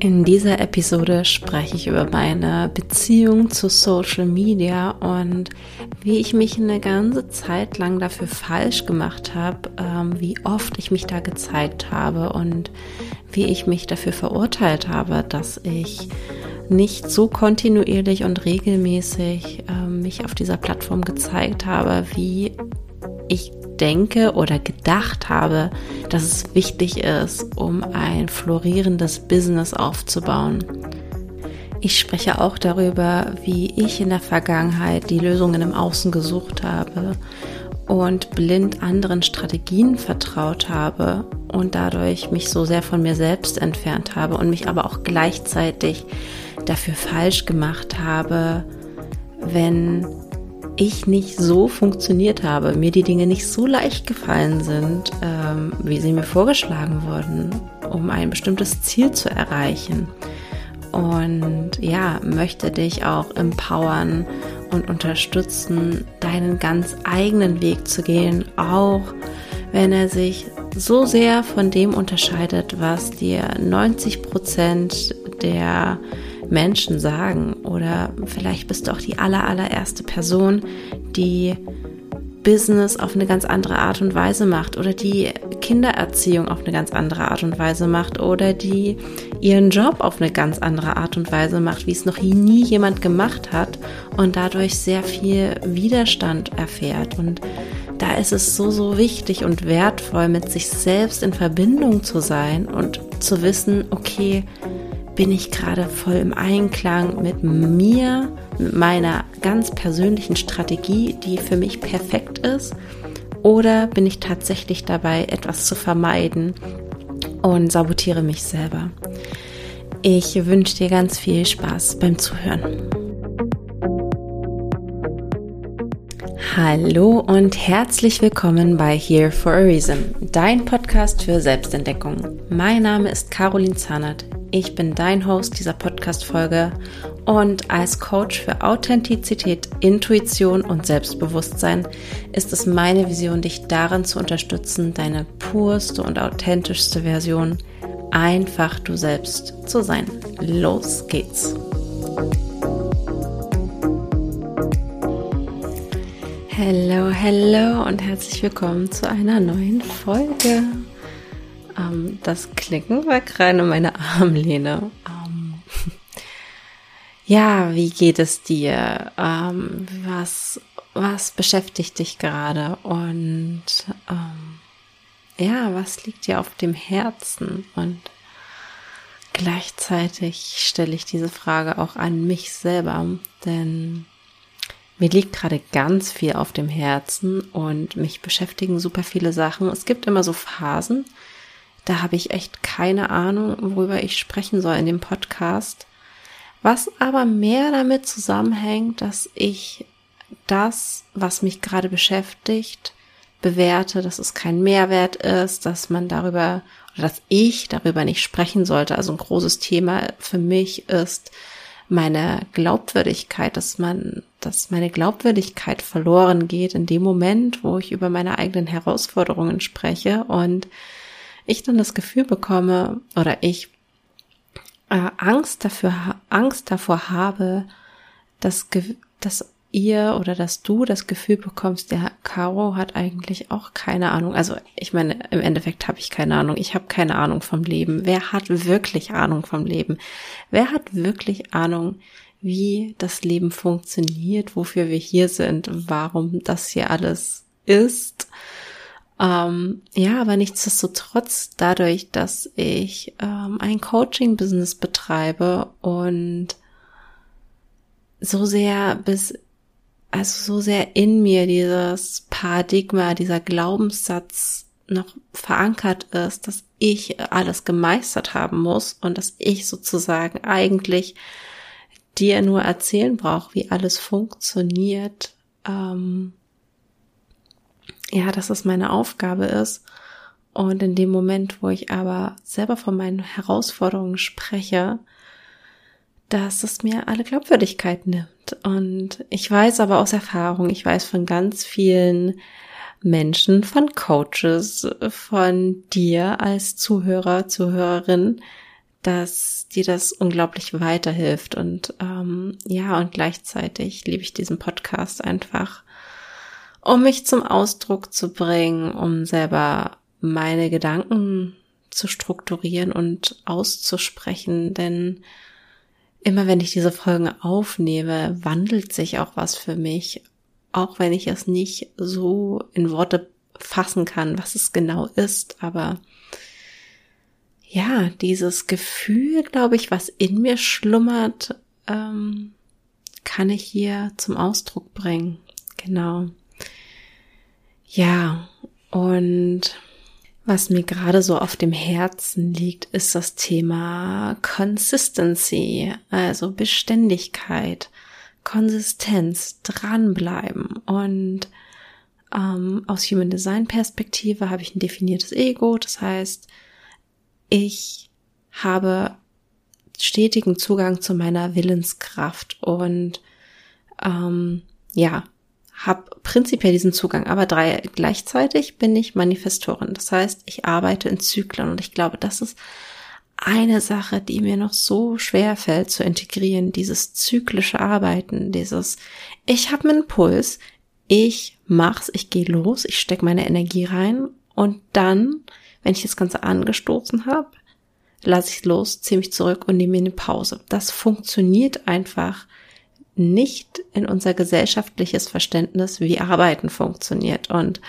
In dieser Episode spreche ich über meine Beziehung zu Social Media und wie ich mich eine ganze Zeit lang dafür falsch gemacht habe, ähm, wie oft ich mich da gezeigt habe und wie ich mich dafür verurteilt habe, dass ich nicht so kontinuierlich und regelmäßig ähm, mich auf dieser Plattform gezeigt habe, wie ich denke oder gedacht habe, dass es wichtig ist, um ein florierendes Business aufzubauen. Ich spreche auch darüber, wie ich in der Vergangenheit die Lösungen im Außen gesucht habe und blind anderen Strategien vertraut habe und dadurch mich so sehr von mir selbst entfernt habe und mich aber auch gleichzeitig dafür falsch gemacht habe, wenn ich nicht so funktioniert habe, mir die Dinge nicht so leicht gefallen sind, ähm, wie sie mir vorgeschlagen wurden, um ein bestimmtes Ziel zu erreichen. Und ja, möchte dich auch empowern und unterstützen, deinen ganz eigenen Weg zu gehen, auch wenn er sich so sehr von dem unterscheidet, was dir 90 Prozent der Menschen sagen. Oder vielleicht bist du auch die aller, allererste Person, die Business auf eine ganz andere Art und Weise macht oder die Kindererziehung auf eine ganz andere Art und Weise macht oder die ihren Job auf eine ganz andere Art und Weise macht, wie es noch nie jemand gemacht hat und dadurch sehr viel Widerstand erfährt. Und da ist es so, so wichtig und wertvoll, mit sich selbst in Verbindung zu sein und zu wissen, okay, bin ich gerade voll im Einklang mit mir, mit meiner ganz persönlichen Strategie, die für mich perfekt ist? Oder bin ich tatsächlich dabei, etwas zu vermeiden und sabotiere mich selber? Ich wünsche dir ganz viel Spaß beim Zuhören. Hallo und herzlich willkommen bei Here for a Reason, dein Podcast für Selbstentdeckung. Mein Name ist Caroline Zahnert. Ich bin dein Host dieser Podcast-Folge und als Coach für Authentizität, Intuition und Selbstbewusstsein ist es meine Vision, dich darin zu unterstützen, deine purste und authentischste Version einfach du selbst zu sein. Los geht's! Hallo, hallo und herzlich willkommen zu einer neuen Folge. Ähm, das Klicken war gerade meine Armlehne. Ähm, ja, wie geht es dir? Ähm, was, was beschäftigt dich gerade? Und ähm, ja, was liegt dir auf dem Herzen? Und gleichzeitig stelle ich diese Frage auch an mich selber, denn mir liegt gerade ganz viel auf dem Herzen und mich beschäftigen super viele Sachen. Es gibt immer so Phasen, da habe ich echt keine Ahnung, worüber ich sprechen soll in dem Podcast. Was aber mehr damit zusammenhängt, dass ich das, was mich gerade beschäftigt, bewerte, dass es kein Mehrwert ist, dass man darüber oder dass ich darüber nicht sprechen sollte. Also ein großes Thema für mich ist meine Glaubwürdigkeit, dass man, dass meine Glaubwürdigkeit verloren geht in dem Moment, wo ich über meine eigenen Herausforderungen spreche und ich dann das Gefühl bekomme oder ich äh, Angst dafür, Angst davor habe, dass, dass ihr oder dass du das Gefühl bekommst, der Caro hat eigentlich auch keine Ahnung. Also ich meine, im Endeffekt habe ich keine Ahnung. Ich habe keine Ahnung vom Leben. Wer hat wirklich Ahnung vom Leben? Wer hat wirklich Ahnung, wie das Leben funktioniert, wofür wir hier sind, warum das hier alles ist? Ähm, ja, aber nichtsdestotrotz, dadurch, dass ich ähm, ein Coaching-Business betreibe und so sehr bis, also so sehr in mir dieses Paradigma, dieser Glaubenssatz noch verankert ist, dass ich alles gemeistert haben muss und dass ich sozusagen eigentlich dir nur erzählen brauche, wie alles funktioniert, ähm, ja, dass es meine Aufgabe ist. Und in dem Moment, wo ich aber selber von meinen Herausforderungen spreche, dass es mir alle Glaubwürdigkeit nimmt. Und ich weiß aber aus Erfahrung, ich weiß von ganz vielen Menschen, von Coaches, von dir als Zuhörer, Zuhörerin, dass dir das unglaublich weiterhilft. Und ähm, ja, und gleichzeitig liebe ich diesen Podcast einfach, um mich zum Ausdruck zu bringen, um selber meine Gedanken zu strukturieren und auszusprechen, denn immer wenn ich diese Folgen aufnehme, wandelt sich auch was für mich, auch wenn ich es nicht so in Worte fassen kann, was es genau ist, aber ja, dieses Gefühl, glaube ich, was in mir schlummert, ähm, kann ich hier zum Ausdruck bringen. Genau. Ja, und was mir gerade so auf dem Herzen liegt, ist das Thema Consistency, also Beständigkeit, Konsistenz, dranbleiben. Und ähm, aus Human Design Perspektive habe ich ein definiertes Ego, das heißt, ich habe stetigen Zugang zu meiner Willenskraft und ähm, ja, habe prinzipiell diesen Zugang, aber drei gleichzeitig bin ich Manifestorin. Das heißt, ich arbeite in Zyklen und ich glaube, das ist eine Sache, die mir noch so schwer fällt zu integrieren, dieses zyklische Arbeiten, dieses ich habe einen Impuls, ich mach's, ich gehe los, ich stecke meine Energie rein und dann wenn ich das Ganze angestoßen habe, lasse ich los, ziehe mich zurück und nehme mir eine Pause. Das funktioniert einfach nicht in unser gesellschaftliches Verständnis, wie Arbeiten funktioniert. Und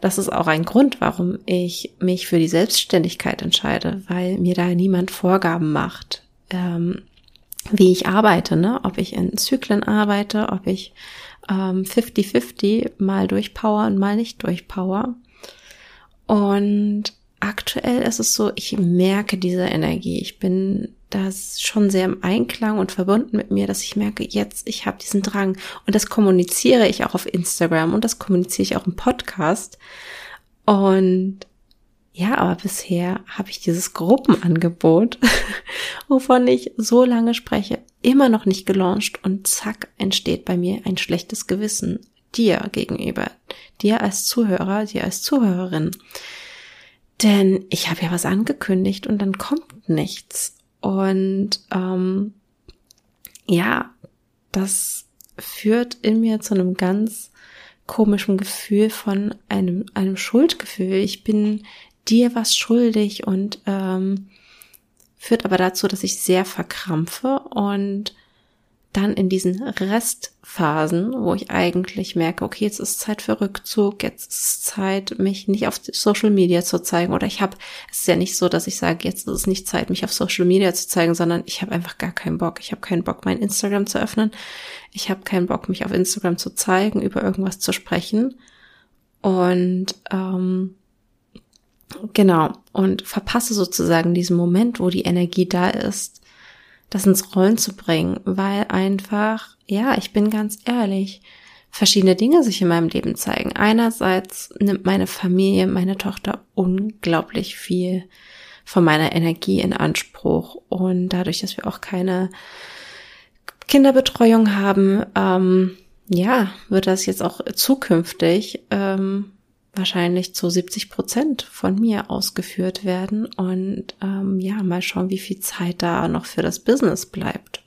das ist auch ein Grund, warum ich mich für die Selbstständigkeit entscheide, weil mir da niemand Vorgaben macht, ähm, wie ich arbeite, ne? ob ich in Zyklen arbeite, ob ich 50-50 ähm, mal durchpower und mal nicht durchpower. Und aktuell ist es so, ich merke diese Energie. Ich bin das schon sehr im Einklang und verbunden mit mir, dass ich merke, jetzt, ich habe diesen Drang. Und das kommuniziere ich auch auf Instagram und das kommuniziere ich auch im Podcast. Und ja, aber bisher habe ich dieses Gruppenangebot, wovon ich so lange spreche, immer noch nicht gelauncht und zack, entsteht bei mir ein schlechtes Gewissen dir gegenüber, dir als Zuhörer, dir als Zuhörerin. Denn ich habe ja was angekündigt und dann kommt nichts. Und ähm, ja, das führt in mir zu einem ganz komischen Gefühl von einem, einem Schuldgefühl. Ich bin dir was schuldig und ähm, führt aber dazu, dass ich sehr verkrampfe und dann in diesen Restphasen, wo ich eigentlich merke, okay, jetzt ist Zeit für Rückzug, jetzt ist Zeit, mich nicht auf Social Media zu zeigen. Oder ich habe, es ist ja nicht so, dass ich sage, jetzt ist es nicht Zeit, mich auf Social Media zu zeigen, sondern ich habe einfach gar keinen Bock. Ich habe keinen Bock, mein Instagram zu öffnen. Ich habe keinen Bock, mich auf Instagram zu zeigen, über irgendwas zu sprechen. Und ähm, genau, und verpasse sozusagen diesen Moment, wo die Energie da ist, das ins Rollen zu bringen, weil einfach, ja, ich bin ganz ehrlich, verschiedene Dinge sich in meinem Leben zeigen. Einerseits nimmt meine Familie, meine Tochter unglaublich viel von meiner Energie in Anspruch und dadurch, dass wir auch keine Kinderbetreuung haben, ähm, ja, wird das jetzt auch zukünftig ähm, wahrscheinlich zu 70 Prozent von mir ausgeführt werden und ähm, ja, mal schauen, wie viel Zeit da noch für das Business bleibt.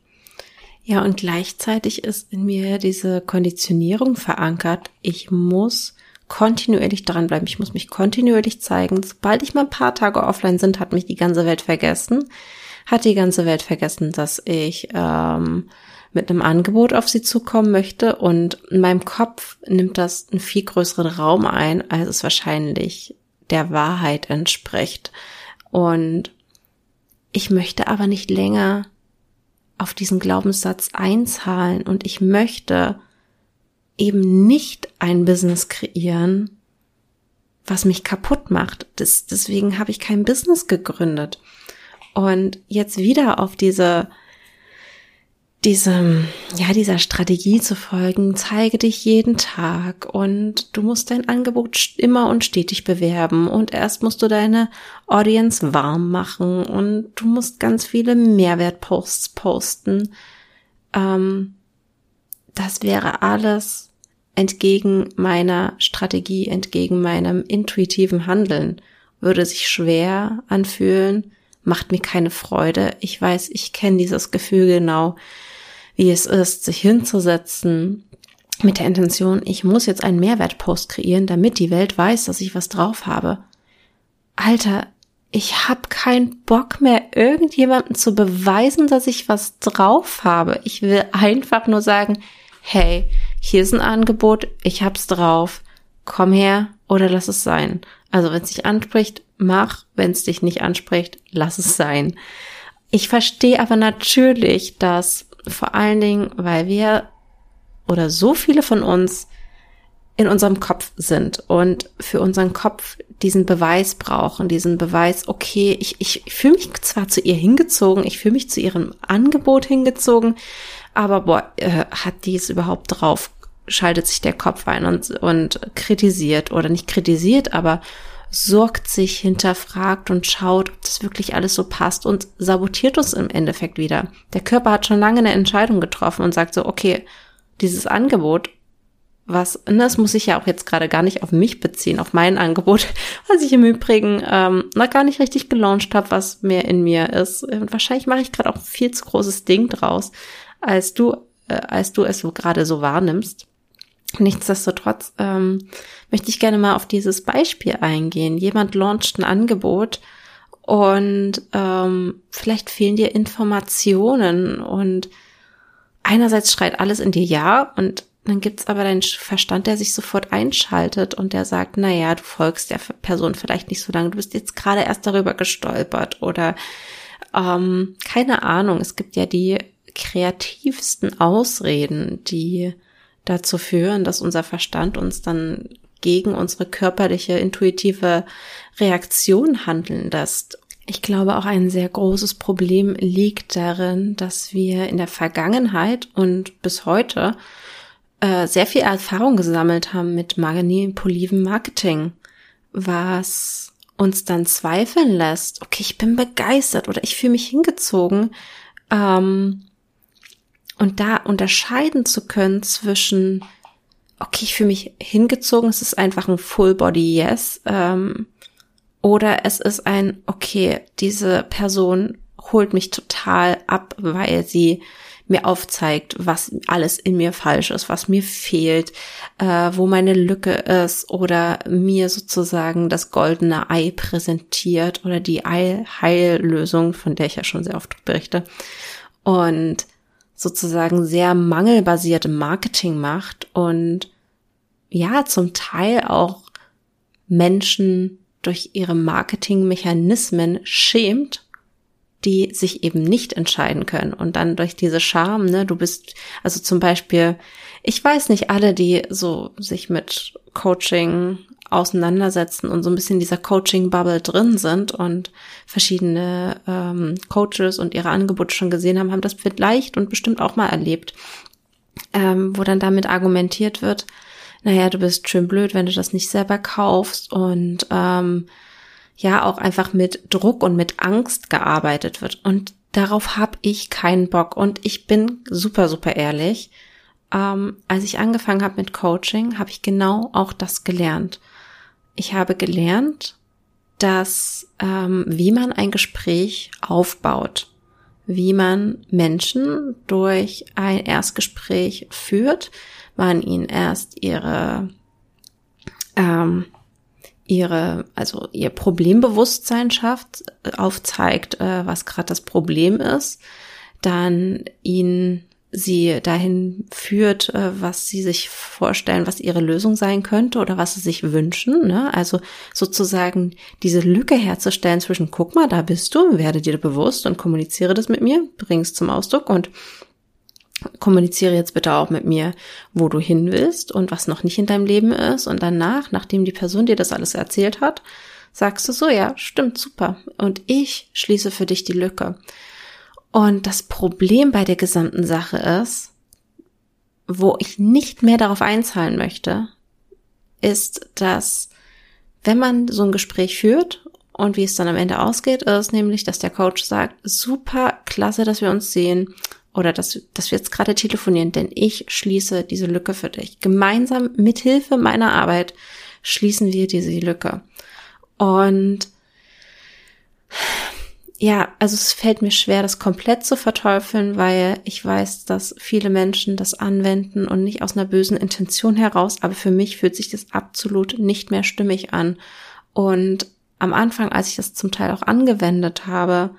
Ja, und gleichzeitig ist in mir diese Konditionierung verankert. Ich muss kontinuierlich dranbleiben. Ich muss mich kontinuierlich zeigen. Sobald ich mal ein paar Tage offline sind, hat mich die ganze Welt vergessen. Hat die ganze Welt vergessen, dass ich ähm, mit einem Angebot auf sie zukommen möchte und in meinem Kopf nimmt das einen viel größeren Raum ein, als es wahrscheinlich der Wahrheit entspricht. Und ich möchte aber nicht länger auf diesen Glaubenssatz einzahlen und ich möchte eben nicht ein Business kreieren, was mich kaputt macht. Das, deswegen habe ich kein Business gegründet. Und jetzt wieder auf diese diesem, ja, dieser Strategie zu folgen, zeige dich jeden Tag und du musst dein Angebot immer und stetig bewerben und erst musst du deine Audience warm machen und du musst ganz viele Mehrwertposts posten. Ähm, das wäre alles entgegen meiner Strategie, entgegen meinem intuitiven Handeln, würde sich schwer anfühlen, macht mir keine Freude. Ich weiß, ich kenne dieses Gefühl genau, wie es ist, sich hinzusetzen mit der Intention, ich muss jetzt einen Mehrwertpost kreieren, damit die Welt weiß, dass ich was drauf habe. Alter, ich habe keinen Bock mehr, irgendjemandem zu beweisen, dass ich was drauf habe. Ich will einfach nur sagen, hey, hier ist ein Angebot, ich hab's drauf, komm her oder lass es sein. Also wenn es dich anspricht, mach, wenn es dich nicht anspricht, lass es sein. Ich verstehe aber natürlich, dass vor allen Dingen, weil wir oder so viele von uns in unserem Kopf sind und für unseren Kopf diesen Beweis brauchen, diesen Beweis, okay, ich, ich fühle mich zwar zu ihr hingezogen, ich fühle mich zu ihrem Angebot hingezogen, aber boah, äh, hat die es überhaupt drauf? Schaltet sich der Kopf ein und, und kritisiert oder nicht kritisiert, aber sorgt sich, hinterfragt und schaut, ob das wirklich alles so passt und sabotiert uns im Endeffekt wieder. Der Körper hat schon lange eine Entscheidung getroffen und sagt so, okay, dieses Angebot was, ne, das muss ich ja auch jetzt gerade gar nicht auf mich beziehen, auf mein Angebot, was ich im Übrigen ähm, noch gar nicht richtig gelauncht habe, was mehr in mir ist. Und wahrscheinlich mache ich gerade auch ein viel zu großes Ding draus, als du, äh, als du es so gerade so wahrnimmst. Nichtsdestotrotz ähm, möchte ich gerne mal auf dieses Beispiel eingehen. Jemand launcht ein Angebot und ähm, vielleicht fehlen dir Informationen und einerseits schreit alles in dir ja und dann gibt's aber deinen Verstand, der sich sofort einschaltet und der sagt, na ja, du folgst der Person vielleicht nicht so lange, du bist jetzt gerade erst darüber gestolpert oder ähm, keine Ahnung. Es gibt ja die kreativsten Ausreden, die dazu führen, dass unser Verstand uns dann gegen unsere körperliche, intuitive Reaktion handeln lässt. Ich glaube, auch ein sehr großes Problem liegt darin, dass wir in der Vergangenheit und bis heute äh, sehr viel Erfahrung gesammelt haben mit manipulivem Marketing, was uns dann zweifeln lässt, okay, ich bin begeistert oder ich fühle mich hingezogen. Ähm, und da unterscheiden zu können zwischen, okay, ich fühle mich hingezogen, es ist einfach ein Full Body Yes, ähm, oder es ist ein, okay, diese Person holt mich total ab, weil sie mir aufzeigt, was alles in mir falsch ist, was mir fehlt, äh, wo meine Lücke ist oder mir sozusagen das goldene Ei präsentiert oder die Heillösung, von der ich ja schon sehr oft berichte. Und sozusagen sehr mangelbasierte Marketing macht und ja, zum Teil auch Menschen durch ihre Marketingmechanismen schämt die sich eben nicht entscheiden können. Und dann durch diese Scham, ne, du bist, also zum Beispiel, ich weiß nicht, alle, die so sich mit Coaching auseinandersetzen und so ein bisschen dieser Coaching-Bubble drin sind und verschiedene ähm, Coaches und ihre Angebote schon gesehen haben, haben das vielleicht und bestimmt auch mal erlebt, ähm, wo dann damit argumentiert wird, naja, du bist schön blöd, wenn du das nicht selber kaufst und ähm, ja auch einfach mit Druck und mit Angst gearbeitet wird. Und darauf habe ich keinen Bock. Und ich bin super, super ehrlich. Ähm, als ich angefangen habe mit Coaching, habe ich genau auch das gelernt. Ich habe gelernt, dass ähm, wie man ein Gespräch aufbaut, wie man Menschen durch ein Erstgespräch führt, man ihnen erst ihre ähm, ihre, also ihr Problembewusstsein schafft, aufzeigt, äh, was gerade das Problem ist, dann ihnen sie dahin führt, äh, was sie sich vorstellen, was ihre Lösung sein könnte oder was sie sich wünschen. Ne? Also sozusagen diese Lücke herzustellen zwischen, guck mal, da bist du, werde dir bewusst und kommuniziere das mit mir, bring es zum Ausdruck und kommuniziere jetzt bitte auch mit mir, wo du hin willst und was noch nicht in deinem Leben ist. Und danach, nachdem die Person dir das alles erzählt hat, sagst du so, ja, stimmt, super. Und ich schließe für dich die Lücke. Und das Problem bei der gesamten Sache ist, wo ich nicht mehr darauf einzahlen möchte, ist, dass wenn man so ein Gespräch führt und wie es dann am Ende ausgeht, ist nämlich, dass der Coach sagt, super, klasse, dass wir uns sehen oder dass, dass wir jetzt gerade telefonieren, denn ich schließe diese Lücke für dich. Gemeinsam mit Hilfe meiner Arbeit schließen wir diese Lücke. Und ja, also es fällt mir schwer, das komplett zu verteufeln, weil ich weiß, dass viele Menschen das anwenden und nicht aus einer bösen Intention heraus, aber für mich fühlt sich das absolut nicht mehr stimmig an. Und am Anfang, als ich das zum Teil auch angewendet habe,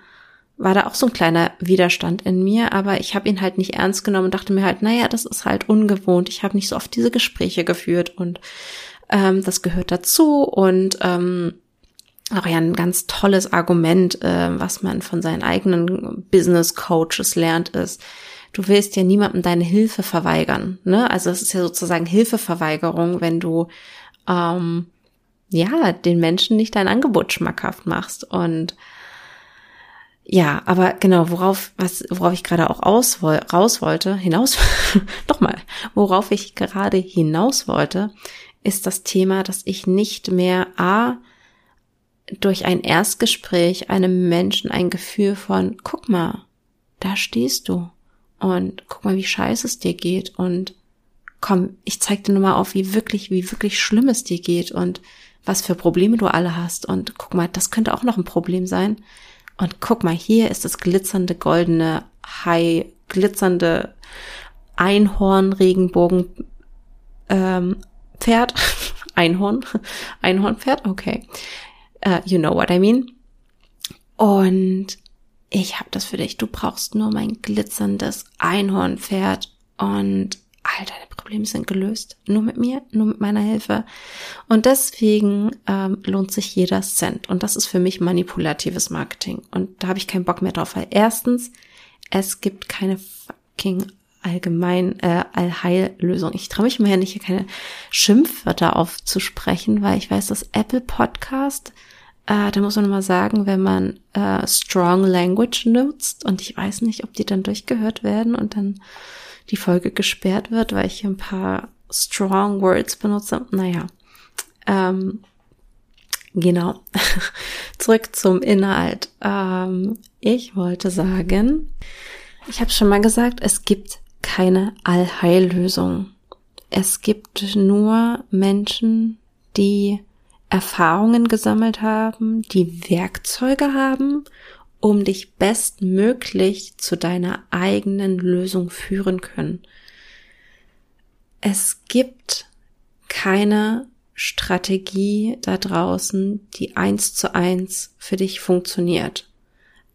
war da auch so ein kleiner Widerstand in mir, aber ich habe ihn halt nicht ernst genommen und dachte mir halt, naja, das ist halt ungewohnt. Ich habe nicht so oft diese Gespräche geführt und ähm, das gehört dazu und ähm, auch ja ein ganz tolles Argument, äh, was man von seinen eigenen Business Coaches lernt, ist, du willst ja niemandem deine Hilfe verweigern. Ne? Also es ist ja sozusagen Hilfeverweigerung, wenn du ähm, ja den Menschen nicht dein Angebot schmackhaft machst. Und ja, aber genau, worauf, was, worauf ich gerade auch aus, raus wollte, hinaus, nochmal, worauf ich gerade hinaus wollte, ist das Thema, dass ich nicht mehr A, durch ein Erstgespräch einem Menschen ein Gefühl von, guck mal, da stehst du und guck mal, wie scheiße es dir geht und komm, ich zeig dir nur mal auf, wie wirklich, wie wirklich schlimm es dir geht und was für Probleme du alle hast und guck mal, das könnte auch noch ein Problem sein. Und guck mal, hier ist das glitzernde goldene Hai, glitzernde Einhorn, Regenbogen, ähm, Pferd, Einhorn, Einhornpferd, okay. Uh, you know what I mean. Und ich habe das für dich. Du brauchst nur mein glitzerndes Einhornpferd und all deine Probleme sind gelöst. Nur mit mir, nur mit meiner Hilfe. Und deswegen ähm, lohnt sich jeder Cent. Und das ist für mich manipulatives Marketing. Und da habe ich keinen Bock mehr drauf. Weil erstens, es gibt keine fucking allgemein äh, Allheillösung. Ich traue mich mir ja nicht, hier keine Schimpfwörter aufzusprechen, weil ich weiß, dass Apple Podcast äh, da muss man mal sagen, wenn man äh, Strong Language nutzt und ich weiß nicht, ob die dann durchgehört werden und dann die Folge gesperrt wird, weil ich ein paar Strong Words benutze. Naja, ähm, genau. Zurück zum Inhalt. Ähm, ich wollte sagen, ich habe schon mal gesagt, es gibt keine Allheillösung. Es gibt nur Menschen, die Erfahrungen gesammelt haben, die Werkzeuge haben, um dich bestmöglich zu deiner eigenen Lösung führen können. Es gibt keine Strategie da draußen, die eins zu eins für dich funktioniert.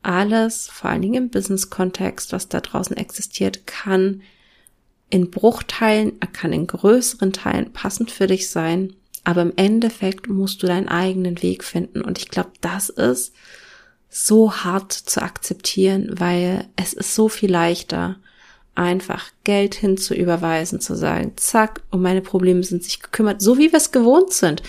Alles, vor allen Dingen im Business-Kontext, was da draußen existiert, kann in Bruchteilen, kann in größeren Teilen passend für dich sein aber im Endeffekt musst du deinen eigenen Weg finden. Und ich glaube, das ist so hart zu akzeptieren, weil es ist so viel leichter, einfach Geld hinzuüberweisen, zu sagen, zack, um meine Probleme sind sich gekümmert, so wie wir es gewohnt sind.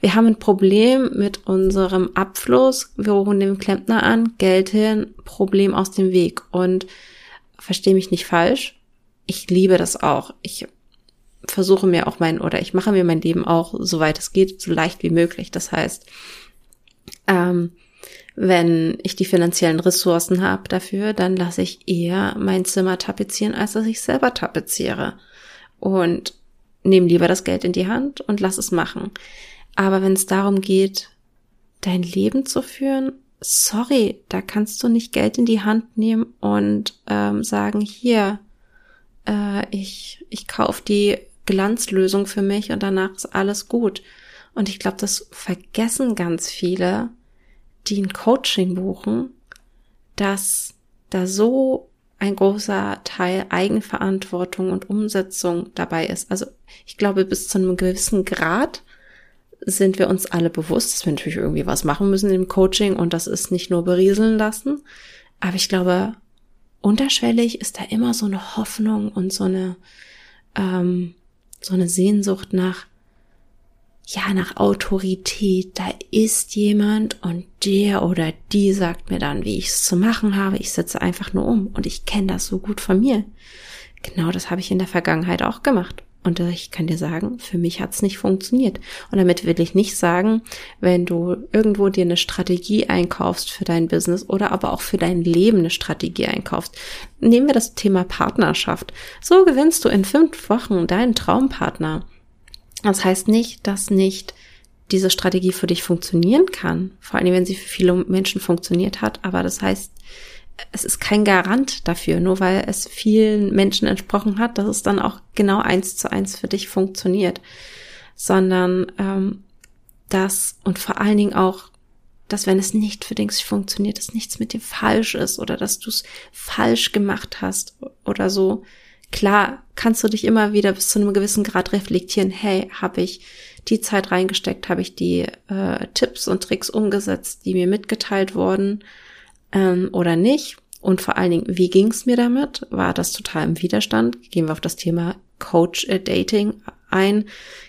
Wir haben ein Problem mit unserem Abfluss, wir rufen den Klempner an, Geld hin, Problem aus dem Weg. Und verstehe mich nicht falsch, ich liebe das auch. Ich versuche mir auch mein, oder ich mache mir mein Leben auch, soweit es geht, so leicht wie möglich. Das heißt, ähm, wenn ich die finanziellen Ressourcen habe dafür, dann lasse ich eher mein Zimmer tapezieren, als dass ich selber tapeziere. Und nehme lieber das Geld in die Hand und lass es machen. Aber wenn es darum geht, dein Leben zu führen, sorry, da kannst du nicht Geld in die Hand nehmen und ähm, sagen, hier, äh, ich, ich kauf die Glanzlösung für mich und danach ist alles gut. Und ich glaube, das vergessen ganz viele, die ein Coaching buchen, dass da so ein großer Teil Eigenverantwortung und Umsetzung dabei ist. Also ich glaube, bis zu einem gewissen Grad sind wir uns alle bewusst, dass wir natürlich irgendwie was machen müssen im Coaching und das ist nicht nur berieseln lassen. Aber ich glaube, unterschwellig ist da immer so eine Hoffnung und so eine, ähm, so eine Sehnsucht nach, ja, nach Autorität. Da ist jemand und der oder die sagt mir dann, wie ich es zu machen habe. Ich setze einfach nur um und ich kenne das so gut von mir. Genau das habe ich in der Vergangenheit auch gemacht. Und ich kann dir sagen, für mich hat es nicht funktioniert. Und damit will ich nicht sagen, wenn du irgendwo dir eine Strategie einkaufst für dein Business oder aber auch für dein Leben eine Strategie einkaufst. Nehmen wir das Thema Partnerschaft. So gewinnst du in fünf Wochen deinen Traumpartner. Das heißt nicht, dass nicht diese Strategie für dich funktionieren kann, vor allem wenn sie für viele Menschen funktioniert hat, aber das heißt, es ist kein Garant dafür, nur weil es vielen Menschen entsprochen hat, dass es dann auch genau eins zu eins für dich funktioniert, sondern ähm, das und vor allen Dingen auch, dass wenn es nicht für dich funktioniert, dass nichts mit dir falsch ist oder dass du es falsch gemacht hast oder so. Klar, kannst du dich immer wieder bis zu einem gewissen Grad reflektieren, hey, habe ich die Zeit reingesteckt, habe ich die äh, Tipps und Tricks umgesetzt, die mir mitgeteilt wurden ähm, oder nicht? Und vor allen Dingen, wie ging es mir damit? War das total im Widerstand? Gehen wir auf das Thema Coach äh, Dating ein.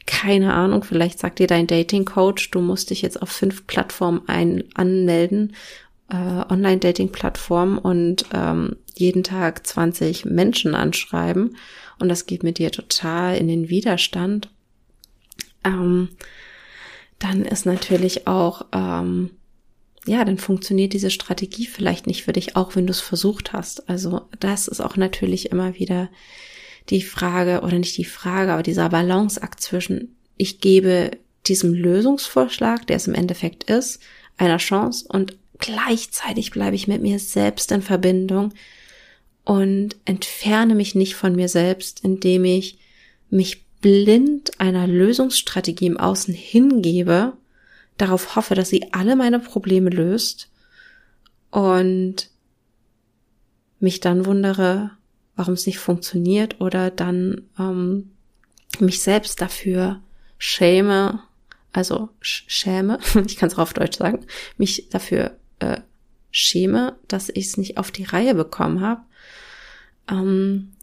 Keine Ahnung, vielleicht sagt dir dein Dating Coach, du musst dich jetzt auf fünf Plattformen ein anmelden, äh, Online-Dating-Plattformen und ähm, jeden Tag 20 Menschen anschreiben. Und das geht mit dir total in den Widerstand. Ähm, dann ist natürlich auch ähm, ja, dann funktioniert diese Strategie vielleicht nicht für dich, auch wenn du es versucht hast. Also das ist auch natürlich immer wieder die Frage, oder nicht die Frage, aber dieser Balanceakt zwischen, ich gebe diesem Lösungsvorschlag, der es im Endeffekt ist, einer Chance und gleichzeitig bleibe ich mit mir selbst in Verbindung und entferne mich nicht von mir selbst, indem ich mich blind einer Lösungsstrategie im Außen hingebe darauf hoffe, dass sie alle meine Probleme löst und mich dann wundere, warum es nicht funktioniert oder dann ähm, mich selbst dafür schäme, also schäme, ich kann es auch auf Deutsch sagen, mich dafür äh, schäme, dass ich es nicht auf die Reihe bekommen habe ähm,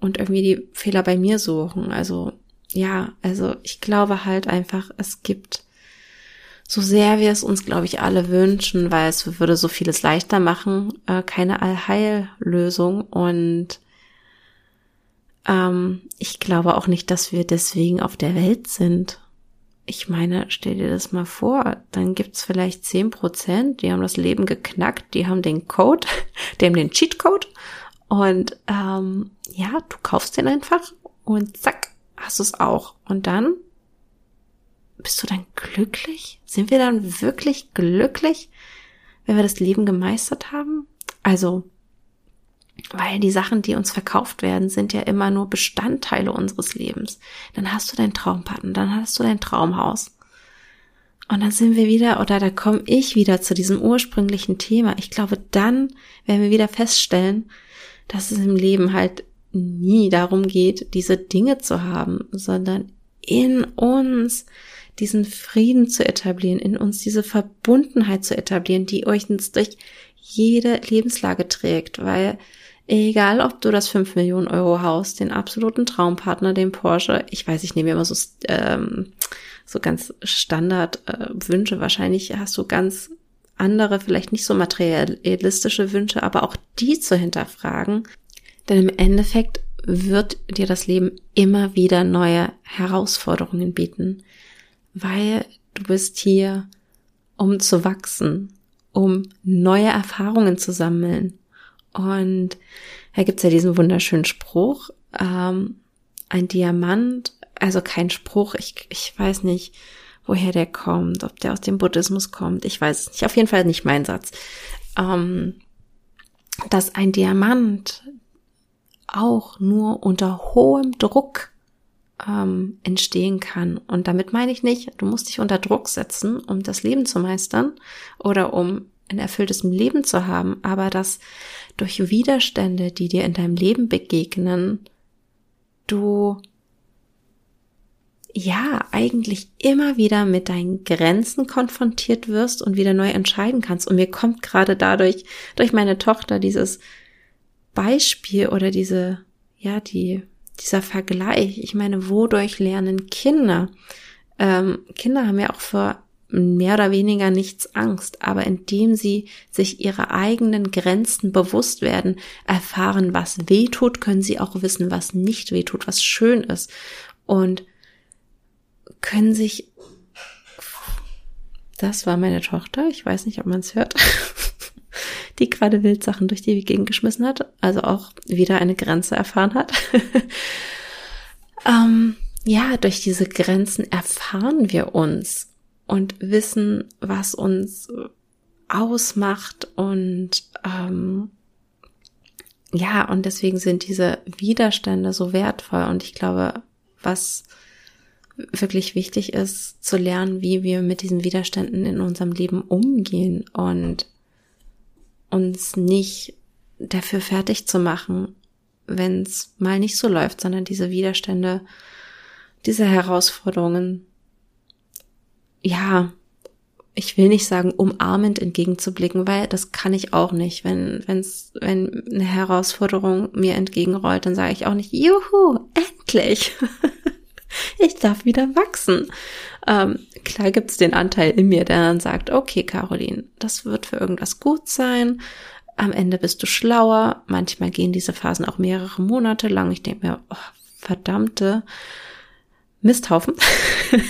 und irgendwie die Fehler bei mir suchen. Also ja, also ich glaube halt einfach, es gibt so sehr wir es uns, glaube ich, alle wünschen, weil es würde so vieles leichter machen, äh, keine Allheillösung. Und ähm, ich glaube auch nicht, dass wir deswegen auf der Welt sind. Ich meine, stell dir das mal vor, dann gibt's vielleicht zehn Prozent, die haben das Leben geknackt, die haben den Code, die haben den Cheatcode und ähm, ja, du kaufst den einfach und zack, hast du es auch. Und dann bist du dann glücklich? Sind wir dann wirklich glücklich, wenn wir das Leben gemeistert haben? Also, weil die Sachen, die uns verkauft werden, sind ja immer nur Bestandteile unseres Lebens. Dann hast du deinen Traumpartner, dann hast du dein Traumhaus. Und dann sind wir wieder, oder da komme ich wieder zu diesem ursprünglichen Thema. Ich glaube, dann werden wir wieder feststellen, dass es im Leben halt nie darum geht, diese Dinge zu haben, sondern in uns diesen Frieden zu etablieren, in uns diese Verbundenheit zu etablieren, die euch durch jede Lebenslage trägt, weil egal ob du das 5 Millionen Euro Haus, den absoluten Traumpartner, den Porsche, ich weiß, ich nehme immer so, ähm, so ganz Standard äh, Wünsche, wahrscheinlich hast du ganz andere, vielleicht nicht so materialistische Wünsche, aber auch die zu hinterfragen, denn im Endeffekt wird dir das Leben immer wieder neue Herausforderungen bieten weil du bist hier, um zu wachsen, um neue Erfahrungen zu sammeln. Und da gibt's ja diesen wunderschönen Spruch, ähm, ein Diamant, also kein Spruch, ich, ich weiß nicht, woher der kommt, ob der aus dem Buddhismus kommt, ich weiß es nicht, auf jeden Fall nicht mein Satz, ähm, dass ein Diamant auch nur unter hohem Druck ähm, entstehen kann. Und damit meine ich nicht, du musst dich unter Druck setzen, um das Leben zu meistern oder um ein erfülltes Leben zu haben, aber dass durch Widerstände, die dir in deinem Leben begegnen, du ja eigentlich immer wieder mit deinen Grenzen konfrontiert wirst und wieder neu entscheiden kannst. Und mir kommt gerade dadurch, durch meine Tochter dieses Beispiel oder diese, ja, die dieser Vergleich. Ich meine, wodurch lernen Kinder? Ähm, Kinder haben ja auch vor mehr oder weniger nichts Angst, aber indem sie sich ihre eigenen Grenzen bewusst werden, erfahren, was weh tut, können sie auch wissen, was nicht weh tut, was schön ist und können sich das war meine Tochter, ich weiß nicht, ob man es hört, die gerade Wildsachen durch die Gegend geschmissen hat, also auch wieder eine Grenze erfahren hat. ähm, ja, durch diese Grenzen erfahren wir uns und wissen, was uns ausmacht und ähm, ja, und deswegen sind diese Widerstände so wertvoll. Und ich glaube, was wirklich wichtig ist, zu lernen, wie wir mit diesen Widerständen in unserem Leben umgehen und uns nicht dafür fertig zu machen, wenn es mal nicht so läuft, sondern diese Widerstände, diese Herausforderungen, ja, ich will nicht sagen, umarmend entgegenzublicken, weil das kann ich auch nicht. Wenn, wenn's, wenn eine Herausforderung mir entgegenrollt, dann sage ich auch nicht, juhu, endlich. ich darf wieder wachsen. Ähm, klar gibt's den Anteil in mir, der dann sagt, okay, Caroline, das wird für irgendwas gut sein. Am Ende bist du schlauer. Manchmal gehen diese Phasen auch mehrere Monate lang. Ich denke mir, oh, verdammte Misthaufen.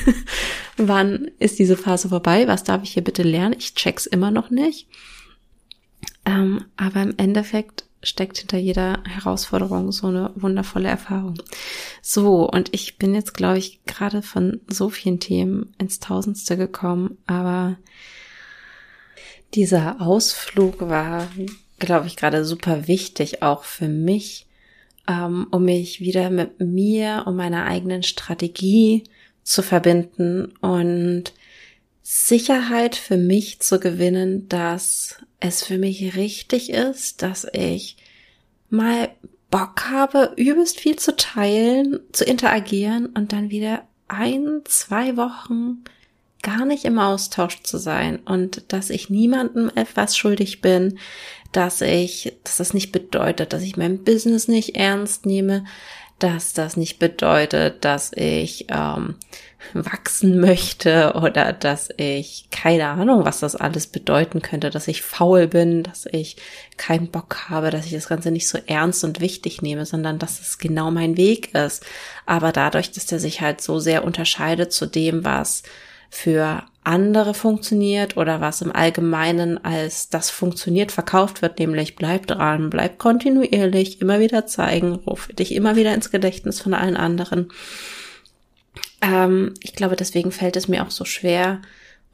Wann ist diese Phase vorbei? Was darf ich hier bitte lernen? Ich check's immer noch nicht. Ähm, aber im Endeffekt steckt hinter jeder Herausforderung so eine wundervolle Erfahrung. So, und ich bin jetzt, glaube ich, gerade von so vielen Themen ins Tausendste gekommen, aber dieser Ausflug war, glaube ich, gerade super wichtig, auch für mich, ähm, um mich wieder mit mir und meiner eigenen Strategie zu verbinden und Sicherheit für mich zu gewinnen, dass es für mich richtig ist, dass ich mal Bock habe, übelst viel zu teilen, zu interagieren und dann wieder ein, zwei Wochen gar nicht im Austausch zu sein und dass ich niemandem etwas schuldig bin, dass ich, dass das nicht bedeutet, dass ich mein Business nicht ernst nehme, dass das nicht bedeutet, dass ich ähm, wachsen möchte oder dass ich keine Ahnung, was das alles bedeuten könnte, dass ich faul bin, dass ich keinen Bock habe, dass ich das Ganze nicht so ernst und wichtig nehme, sondern dass es genau mein Weg ist. Aber dadurch, dass der sich halt so sehr unterscheidet zu dem, was für andere funktioniert oder was im Allgemeinen als das funktioniert verkauft wird, nämlich bleib dran, bleib kontinuierlich, immer wieder zeigen, ruf dich immer wieder ins Gedächtnis von allen anderen. Ähm, ich glaube, deswegen fällt es mir auch so schwer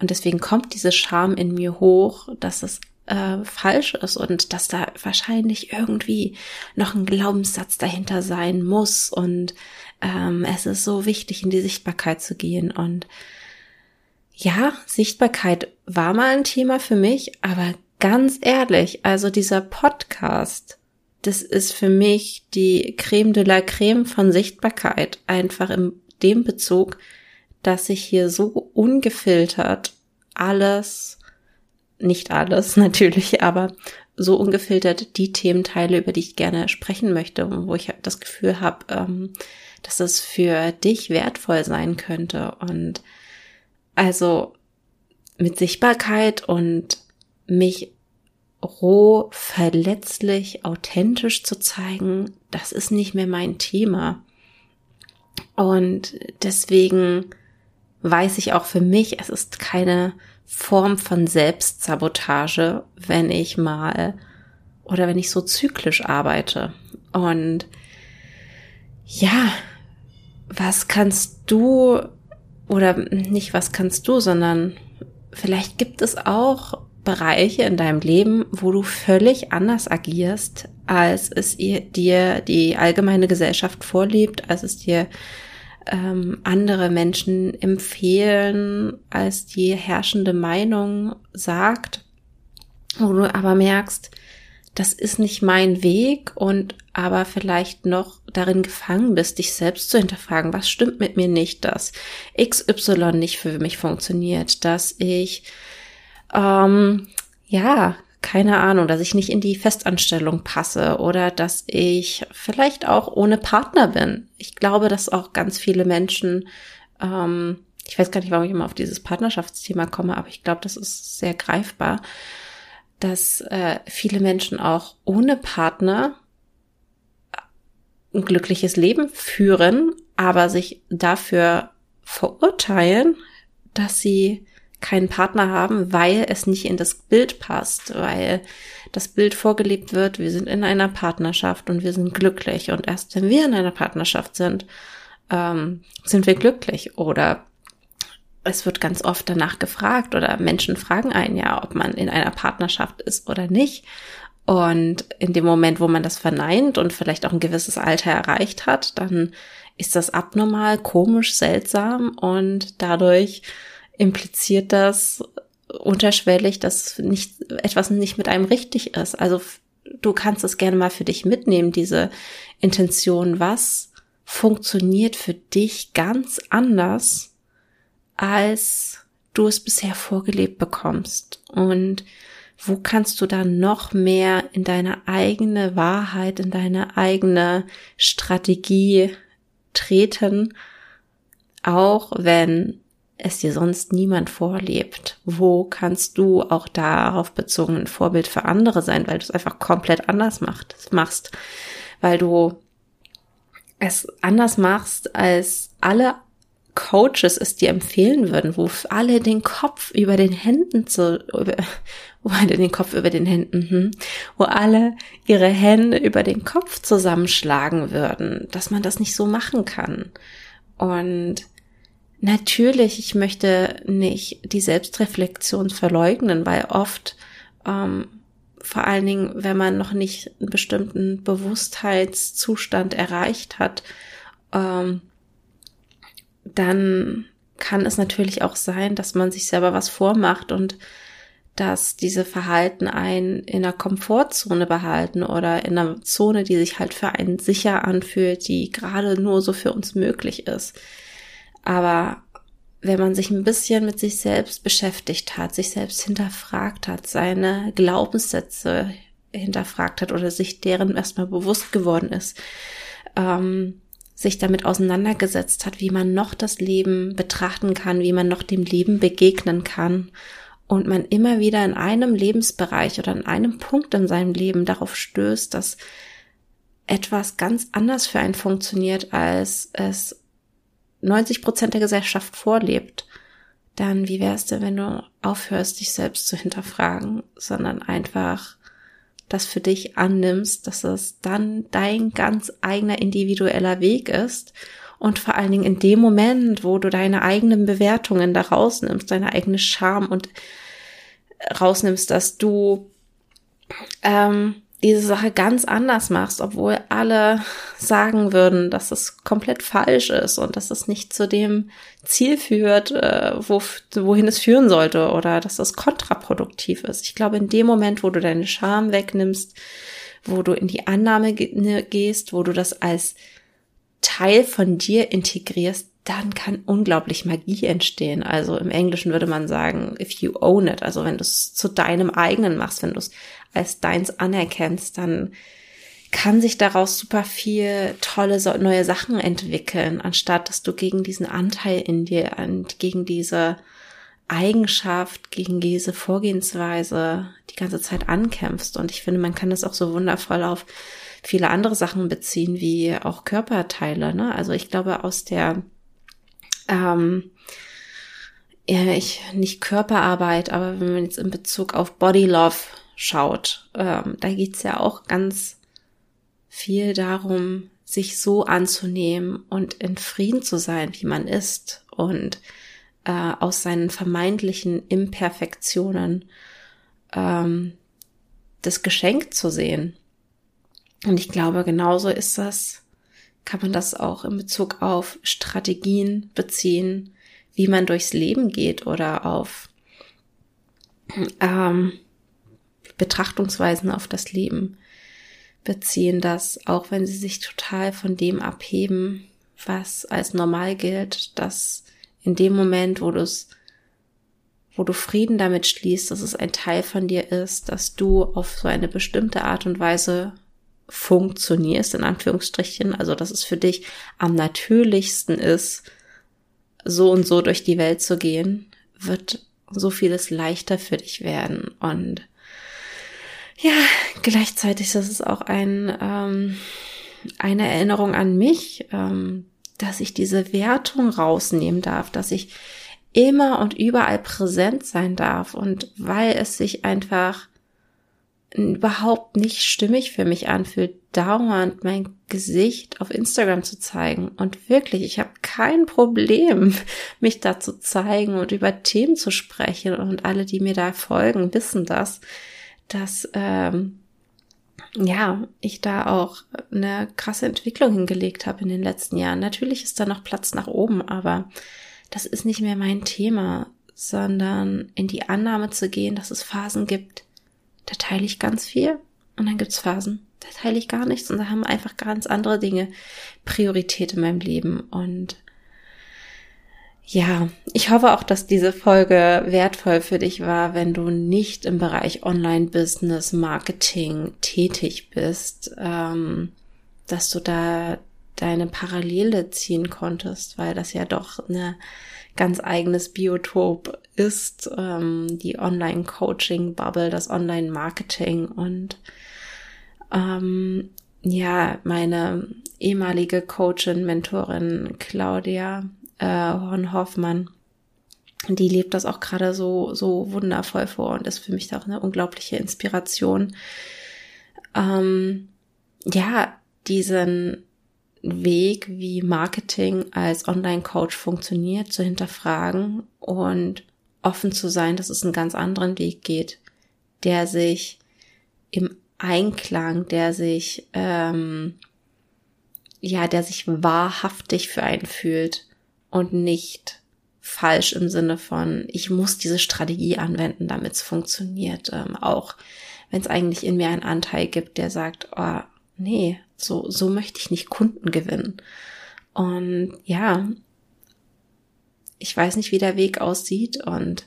und deswegen kommt diese Scham in mir hoch, dass es äh, falsch ist und dass da wahrscheinlich irgendwie noch ein Glaubenssatz dahinter sein muss und ähm, es ist so wichtig, in die Sichtbarkeit zu gehen und ja, Sichtbarkeit war mal ein Thema für mich, aber ganz ehrlich, also dieser Podcast, das ist für mich die Creme de la Creme von Sichtbarkeit, einfach in dem Bezug, dass ich hier so ungefiltert alles, nicht alles natürlich, aber so ungefiltert die Themen teile, über die ich gerne sprechen möchte und wo ich das Gefühl habe, ähm, dass es für dich wertvoll sein könnte. Und also mit Sichtbarkeit und mich roh, verletzlich, authentisch zu zeigen, das ist nicht mehr mein Thema. Und deswegen weiß ich auch für mich, es ist keine Form von Selbstsabotage, wenn ich mal oder wenn ich so zyklisch arbeite. Und ja, was kannst du oder nicht, was kannst du, sondern vielleicht gibt es auch Bereiche in deinem Leben, wo du völlig anders agierst, als es dir die allgemeine Gesellschaft vorlebt, als es dir ähm, andere Menschen empfehlen, als die herrschende Meinung sagt, wo du aber merkst, das ist nicht mein Weg und aber vielleicht noch darin gefangen bist, dich selbst zu hinterfragen, was stimmt mit mir nicht, dass XY nicht für mich funktioniert, dass ich, ähm, ja, keine Ahnung, dass ich nicht in die Festanstellung passe oder dass ich vielleicht auch ohne Partner bin. Ich glaube, dass auch ganz viele Menschen, ähm, ich weiß gar nicht, warum ich immer auf dieses Partnerschaftsthema komme, aber ich glaube, das ist sehr greifbar dass äh, viele Menschen auch ohne Partner ein glückliches Leben führen, aber sich dafür verurteilen, dass sie keinen Partner haben, weil es nicht in das Bild passt, weil das Bild vorgelebt wird, wir sind in einer Partnerschaft und wir sind glücklich. Und erst wenn wir in einer Partnerschaft sind, ähm, sind wir glücklich. Oder es wird ganz oft danach gefragt oder Menschen fragen einen ja, ob man in einer Partnerschaft ist oder nicht. Und in dem Moment, wo man das verneint und vielleicht auch ein gewisses Alter erreicht hat, dann ist das abnormal, komisch, seltsam und dadurch impliziert das unterschwellig, dass nicht, etwas nicht mit einem richtig ist. Also du kannst es gerne mal für dich mitnehmen, diese Intention, was funktioniert für dich ganz anders, als du es bisher vorgelebt bekommst. Und wo kannst du dann noch mehr in deine eigene Wahrheit, in deine eigene Strategie treten, auch wenn es dir sonst niemand vorlebt. Wo kannst du auch darauf bezogen ein Vorbild für andere sein, weil du es einfach komplett anders machst, weil du es anders machst als alle Coaches es dir empfehlen würden, wo alle den Kopf über den Händen zu, über, wo alle den Kopf über den Händen, hm, wo alle ihre Hände über den Kopf zusammenschlagen würden, dass man das nicht so machen kann. Und natürlich, ich möchte nicht die Selbstreflexion verleugnen, weil oft, ähm, vor allen Dingen, wenn man noch nicht einen bestimmten Bewusstheitszustand erreicht hat, ähm, dann kann es natürlich auch sein, dass man sich selber was vormacht und dass diese Verhalten einen in einer Komfortzone behalten oder in einer Zone, die sich halt für einen sicher anfühlt, die gerade nur so für uns möglich ist. Aber wenn man sich ein bisschen mit sich selbst beschäftigt hat, sich selbst hinterfragt hat, seine Glaubenssätze hinterfragt hat oder sich deren erstmal bewusst geworden ist, ähm, sich damit auseinandergesetzt hat, wie man noch das Leben betrachten kann, wie man noch dem Leben begegnen kann. Und man immer wieder in einem Lebensbereich oder in einem Punkt in seinem Leben darauf stößt, dass etwas ganz anders für einen funktioniert, als es 90 Prozent der Gesellschaft vorlebt, dann wie wär's denn, wenn du aufhörst, dich selbst zu hinterfragen, sondern einfach das für dich annimmst, dass es dann dein ganz eigener individueller Weg ist und vor allen Dingen in dem Moment, wo du deine eigenen Bewertungen da rausnimmst, deine eigene Scham und rausnimmst, dass du ähm, diese Sache ganz anders machst, obwohl alle sagen würden, dass es komplett falsch ist und dass es nicht zu dem Ziel führt, äh, wo, wohin es führen sollte oder dass es kontraproduktiv ist. Ich glaube, in dem Moment, wo du deine Scham wegnimmst, wo du in die Annahme ne, gehst, wo du das als Teil von dir integrierst, dann kann unglaublich Magie entstehen. Also im Englischen würde man sagen, if you own it, also wenn du es zu deinem eigenen machst, wenn du es als deins anerkennst, dann kann sich daraus super viel tolle neue Sachen entwickeln, anstatt dass du gegen diesen Anteil in dir und gegen diese Eigenschaft, gegen diese Vorgehensweise die ganze Zeit ankämpfst. Und ich finde, man kann das auch so wundervoll auf viele andere Sachen beziehen, wie auch Körperteile. Ne? Also ich glaube, aus der ähm, ja, ich nicht Körperarbeit, aber wenn man jetzt in Bezug auf Body Love schaut, ähm, da geht's ja auch ganz viel darum, sich so anzunehmen und in Frieden zu sein, wie man ist und äh, aus seinen vermeintlichen Imperfektionen ähm, das Geschenk zu sehen. Und ich glaube, genauso ist das, kann man das auch in Bezug auf Strategien beziehen, wie man durchs Leben geht oder auf ähm, Betrachtungsweisen auf das Leben beziehen, dass auch wenn sie sich total von dem abheben, was als normal gilt, dass in dem Moment, wo du es, wo du Frieden damit schließt, dass es ein Teil von dir ist, dass du auf so eine bestimmte Art und Weise funktionierst, in Anführungsstrichen, also dass es für dich am natürlichsten ist, so und so durch die Welt zu gehen, wird so vieles leichter für dich werden. Und ja, gleichzeitig ist es auch ein, ähm, eine Erinnerung an mich, ähm, dass ich diese Wertung rausnehmen darf, dass ich immer und überall präsent sein darf und weil es sich einfach überhaupt nicht stimmig für mich anfühlt, dauernd mein Gesicht auf Instagram zu zeigen. Und wirklich, ich habe kein Problem, mich da zu zeigen und über Themen zu sprechen. Und alle, die mir da folgen, wissen das, dass ähm, ja, ich da auch eine krasse Entwicklung hingelegt habe in den letzten Jahren. Natürlich ist da noch Platz nach oben, aber das ist nicht mehr mein Thema, sondern in die Annahme zu gehen, dass es Phasen gibt, da teile ich ganz viel und dann gibt's Phasen, da teile ich gar nichts und da haben einfach ganz andere Dinge Priorität in meinem Leben und ja, ich hoffe auch, dass diese Folge wertvoll für dich war, wenn du nicht im Bereich Online-Business, Marketing tätig bist, ähm, dass du da deine Parallele ziehen konntest, weil das ja doch eine ganz eigenes Biotop ist, ähm, die Online-Coaching-Bubble, das Online-Marketing und ähm, ja, meine ehemalige Coachin, Mentorin Claudia äh, Horn-Hoffmann, die lebt das auch gerade so, so wundervoll vor und ist für mich auch eine unglaubliche Inspiration. Ähm, ja, diesen Weg, wie Marketing als Online-Coach funktioniert, zu hinterfragen und offen zu sein, dass es einen ganz anderen Weg geht, der sich im Einklang, der sich ähm, ja, der sich wahrhaftig für einen fühlt und nicht falsch im Sinne von, ich muss diese Strategie anwenden, damit es funktioniert. Ähm, auch wenn es eigentlich in mir einen Anteil gibt, der sagt, oh, nee, so, so möchte ich nicht Kunden gewinnen. Und ja, ich weiß nicht, wie der Weg aussieht und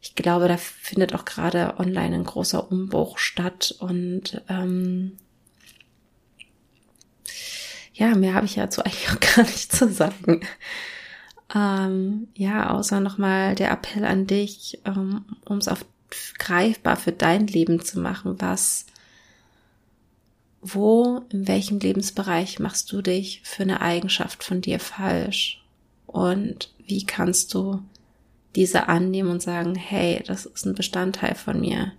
ich glaube, da findet auch gerade online ein großer Umbruch statt und ähm, ja, mehr habe ich dazu eigentlich auch gar nicht zu sagen. Ähm, ja, außer nochmal der Appell an dich, ähm, um es auf greifbar für dein Leben zu machen. Was, wo, in welchem Lebensbereich machst du dich für eine Eigenschaft von dir falsch? Und wie kannst du diese annehmen und sagen, hey, das ist ein Bestandteil von mir.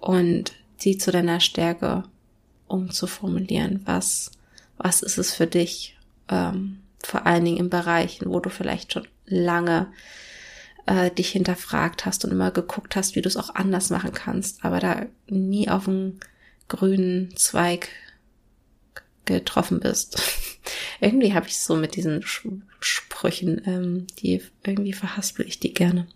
Und sie zu deiner Stärke umzuformulieren. Was, was ist es für dich? Ähm, vor allen Dingen in Bereichen, wo du vielleicht schon lange äh, dich hinterfragt hast und immer geguckt hast, wie du es auch anders machen kannst, aber da nie auf einen grünen Zweig getroffen bist. irgendwie habe ich so mit diesen Sprüchen, ähm, die irgendwie verhaspel ich die gerne.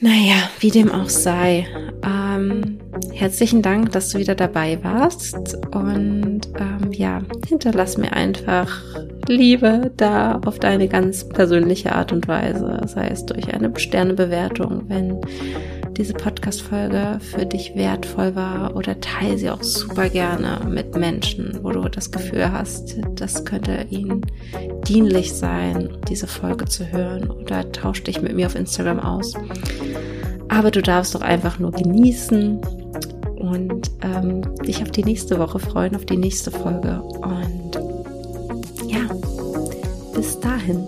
Naja, wie dem auch sei. Ähm, herzlichen Dank, dass du wieder dabei warst. Und ähm, ja, hinterlass mir einfach Liebe da auf deine ganz persönliche Art und Weise. Sei es durch eine Sternebewertung, wenn diese Podcast-Folge für dich wertvoll war oder teile sie auch super gerne mit Menschen, wo du das Gefühl hast, das könnte ihnen dienlich sein, diese Folge zu hören oder tausch dich mit mir auf Instagram aus. Aber du darfst doch einfach nur genießen und ähm, dich auf die nächste Woche freuen, auf die nächste Folge. Und ja, bis dahin.